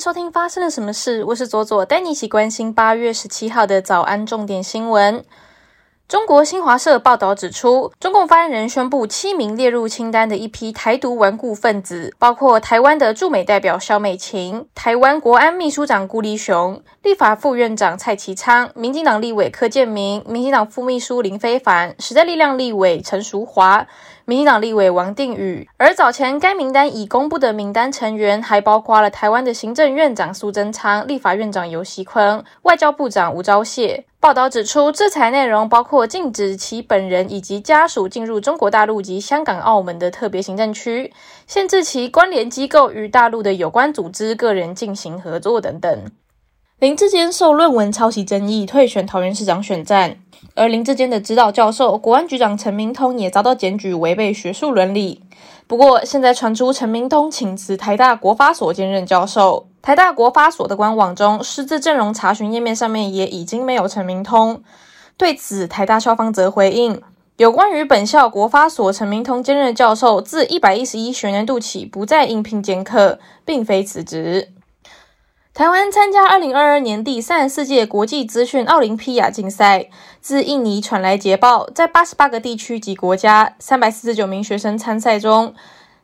收听发生了什么事？我是左左，带你一起关心八月十七号的早安重点新闻。中国新华社报道指出，中共发言人宣布七名列入清单的一批台独顽固分子，包括台湾的驻美代表肖美琴、台湾国安秘书长顾立雄、立法副院长蔡其昌、民进党立委柯建明、民进党副秘书林非凡、时代力量立委陈淑华。民进党立委王定宇，而早前该名单已公布的名单成员，还包括了台湾的行政院长苏贞昌、立法院长游锡坤、外交部长吴钊燮。报道指出，制裁内容包括禁止其本人以及家属进入中国大陆及香港、澳门的特别行政区，限制其关联机构与大陆的有关组织、个人进行合作等等。林志坚受论文抄袭争议退选桃园市长选战。而林志坚的指导教授、国安局长陈明通也遭到检举违背学术伦理。不过，现在传出陈明通请辞台大国发所兼任教授。台大国发所的官网中，师资阵容查询页面上面也已经没有陈明通。对此，台大校方则回应：有关于本校国发所陈明通兼任教授自一百一十一学年度起不再应聘兼课，并非辞职。台湾参加二零二二年第三十四届国际资讯奥林匹亚竞赛。自印尼传来捷报，在八十八个地区及国家，三百四十九名学生参赛中，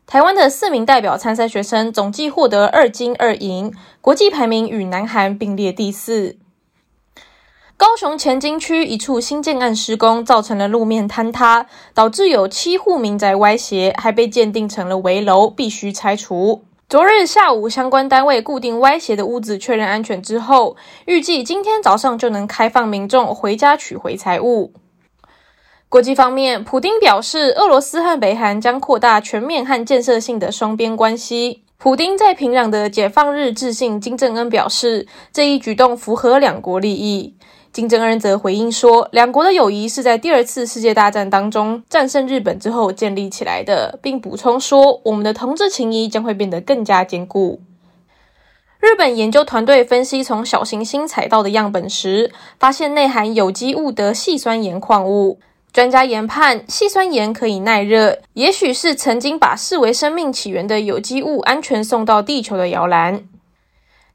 台湾的四名代表参赛学生总计获得二金二银，国际排名与南韩并列第四。高雄前金区一处新建案施工，造成了路面坍塌，导致有七户民宅歪斜，还被鉴定成了危楼，必须拆除。昨日下午，相关单位固定歪斜的屋子，确认安全之后，预计今天早上就能开放民众回家取回财物。国际方面，普丁表示，俄罗斯和北韩将扩大全面和建设性的双边关系。普丁在平壤的解放日致信金正恩，表示这一举动符合两国利益。金正恩则回应说，两国的友谊是在第二次世界大战当中战胜日本之后建立起来的，并补充说，我们的同志情谊将会变得更加坚固。日本研究团队分析从小行星采到的样本时，发现内含有机物的细酸盐矿物。专家研判，细酸盐可以耐热，也许是曾经把视为生命起源的有机物安全送到地球的摇篮。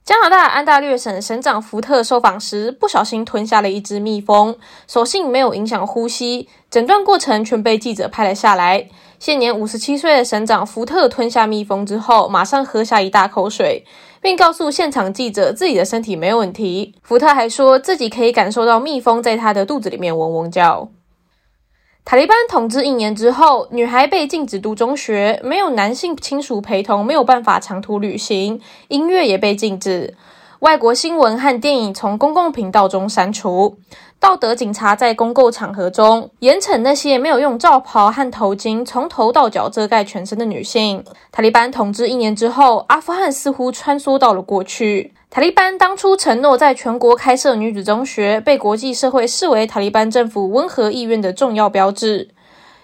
加拿大安大略省省长福特受访时，不小心吞下了一只蜜蜂，所幸没有影响呼吸。诊断过程全被记者拍了下来。现年五十七岁的省长福特吞下蜜蜂之后，马上喝下一大口水，并告诉现场记者自己的身体没有问题。福特还说自己可以感受到蜜蜂在他的肚子里面嗡嗡叫。塔利班统治一年之后，女孩被禁止读中学，没有男性亲属陪同，没有办法长途旅行，音乐也被禁止，外国新闻和电影从公共频道中删除。道德警察在公共场合中严惩那些没有用罩袍和头巾从头到脚遮盖全身的女性。塔利班统治一年之后，阿富汗似乎穿梭到了过去。塔利班当初承诺在全国开设女子中学，被国际社会视为塔利班政府温和意愿的重要标志。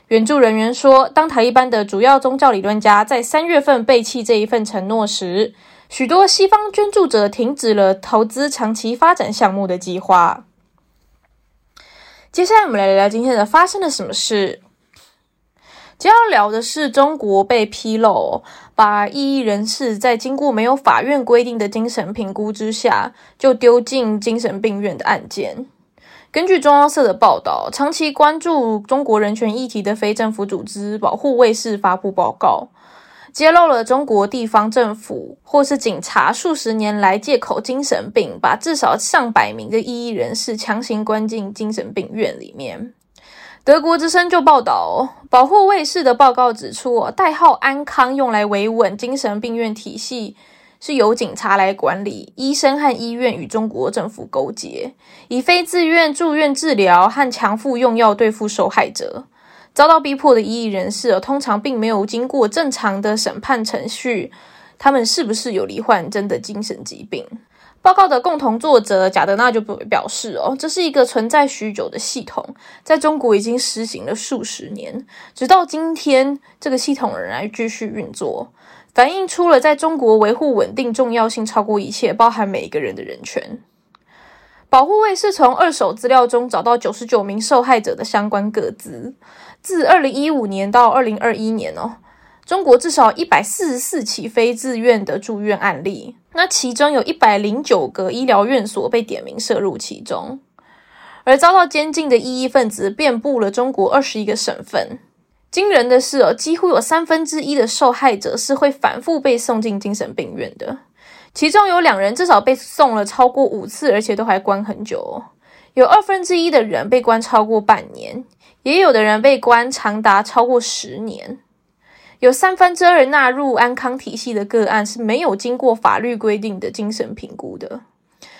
援助人员说，当塔利班的主要宗教理论家在三月份背弃这一份承诺时，许多西方捐助者停止了投资长期发展项目的计划。接下来，我们来聊聊今天的发生了什么事。接要聊的是中国被披露，把异议人士在经过没有法院规定的精神评估之下，就丢进精神病院的案件。根据中央社的报道，长期关注中国人权议题的非政府组织保护卫士发布报告。揭露了中国地方政府或是警察数十年来借口精神病，把至少上百名的异议人士强行关进精神病院里面。德国之声就报道，保护卫士的报告指出，代号“安康”用来维稳精神病院体系，是由警察来管理，医生和医院与中国政府勾结，以非自愿住院治疗和强服用药对付受害者。遭到逼迫的异议人士，通常并没有经过正常的审判程序。他们是不是有罹患真的精神疾病？报告的共同作者贾德纳就表示：“哦，这是一个存在许久的系统，在中国已经实行了数十年，直到今天，这个系统仍然继续运作，反映出了在中国维护稳定重要性超过一切，包含每一个人的人权。”保护卫是从二手资料中找到九十九名受害者的相关个资。自二零一五年到二零二一年哦，中国至少一百四十四起非自愿的住院案例，那其中有一百零九个医疗院所被点名涉入其中，而遭到监禁的异议分子遍布了中国二十一个省份。惊人的是哦，几乎有三分之一的受害者是会反复被送进精神病院的，其中有两人至少被送了超过五次，而且都还关很久。有二分之一的人被关超过半年，也有的人被关长达超过十年。有三分之二纳入安康体系的个案是没有经过法律规定的精神评估的，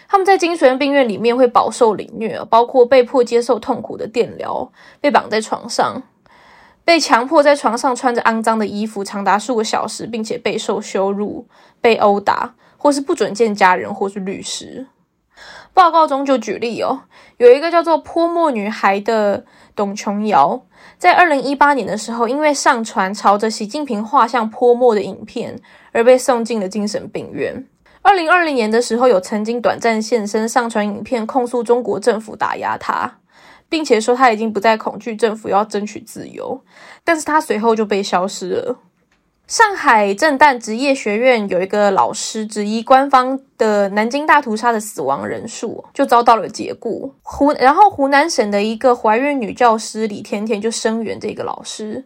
他们在精神病院里面会饱受凌虐，包括被迫接受痛苦的电疗、被绑在床上、被强迫在床上穿着肮脏的衣服长达数个小时，并且备受羞辱、被殴打，或是不准见家人或是律师。报告中就举例哦，有一个叫做“泼墨女孩”的董琼瑶。在二零一八年的时候，因为上传朝着习近平画像泼墨的影片，而被送进了精神病院。二零二零年的时候，有曾经短暂现身，上传影片控诉中国政府打压他，并且说他已经不再恐惧政府，要争取自由。但是他随后就被消失了。上海震旦职业学院有一个老师质疑官方的南京大屠杀的死亡人数，就遭到了解雇。湖然后湖南省的一个怀孕女教师李甜甜就声援这个老师，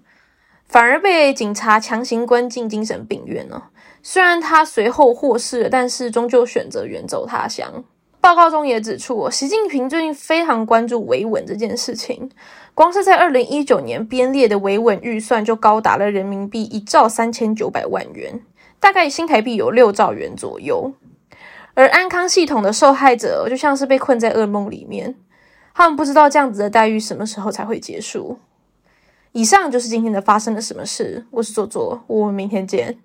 反而被警察强行关进精神病院了。虽然她随后获释，但是终究选择远走他乡。报告中也指出，习近平最近非常关注维稳这件事情。光是在二零一九年编列的维稳预算就高达了人民币一兆三千九百万元，大概新台币有六兆元左右。而安康系统的受害者就像是被困在噩梦里面，他们不知道这样子的待遇什么时候才会结束。以上就是今天的发生了什么事，我是左左，我们明天见。